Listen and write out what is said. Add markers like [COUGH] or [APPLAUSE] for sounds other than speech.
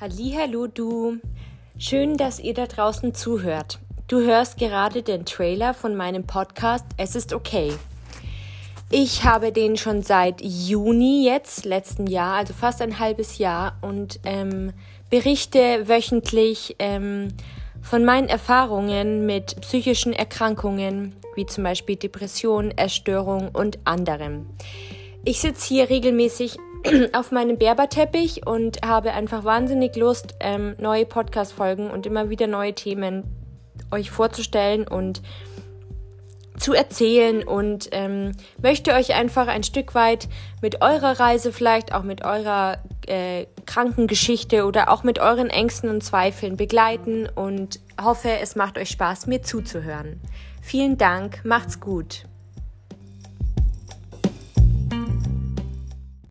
Hallo du. Schön, dass ihr da draußen zuhört. Du hörst gerade den Trailer von meinem Podcast Es ist okay. Ich habe den schon seit Juni jetzt, letzten Jahr, also fast ein halbes Jahr und ähm, berichte wöchentlich ähm, von meinen Erfahrungen mit psychischen Erkrankungen, wie zum Beispiel Depression, Essstörung und anderem. Ich sitze hier regelmäßig [CLEARS THROAT] auf meinem Berberteppich und habe einfach wahnsinnig Lust, ähm, neue Podcast-Folgen und immer wieder neue Themen euch vorzustellen und zu erzählen und ähm, möchte euch einfach ein Stück weit mit eurer Reise, vielleicht auch mit eurer äh, Krankengeschichte oder auch mit euren Ängsten und Zweifeln begleiten und hoffe, es macht euch Spaß, mir zuzuhören. Vielen Dank, macht's gut.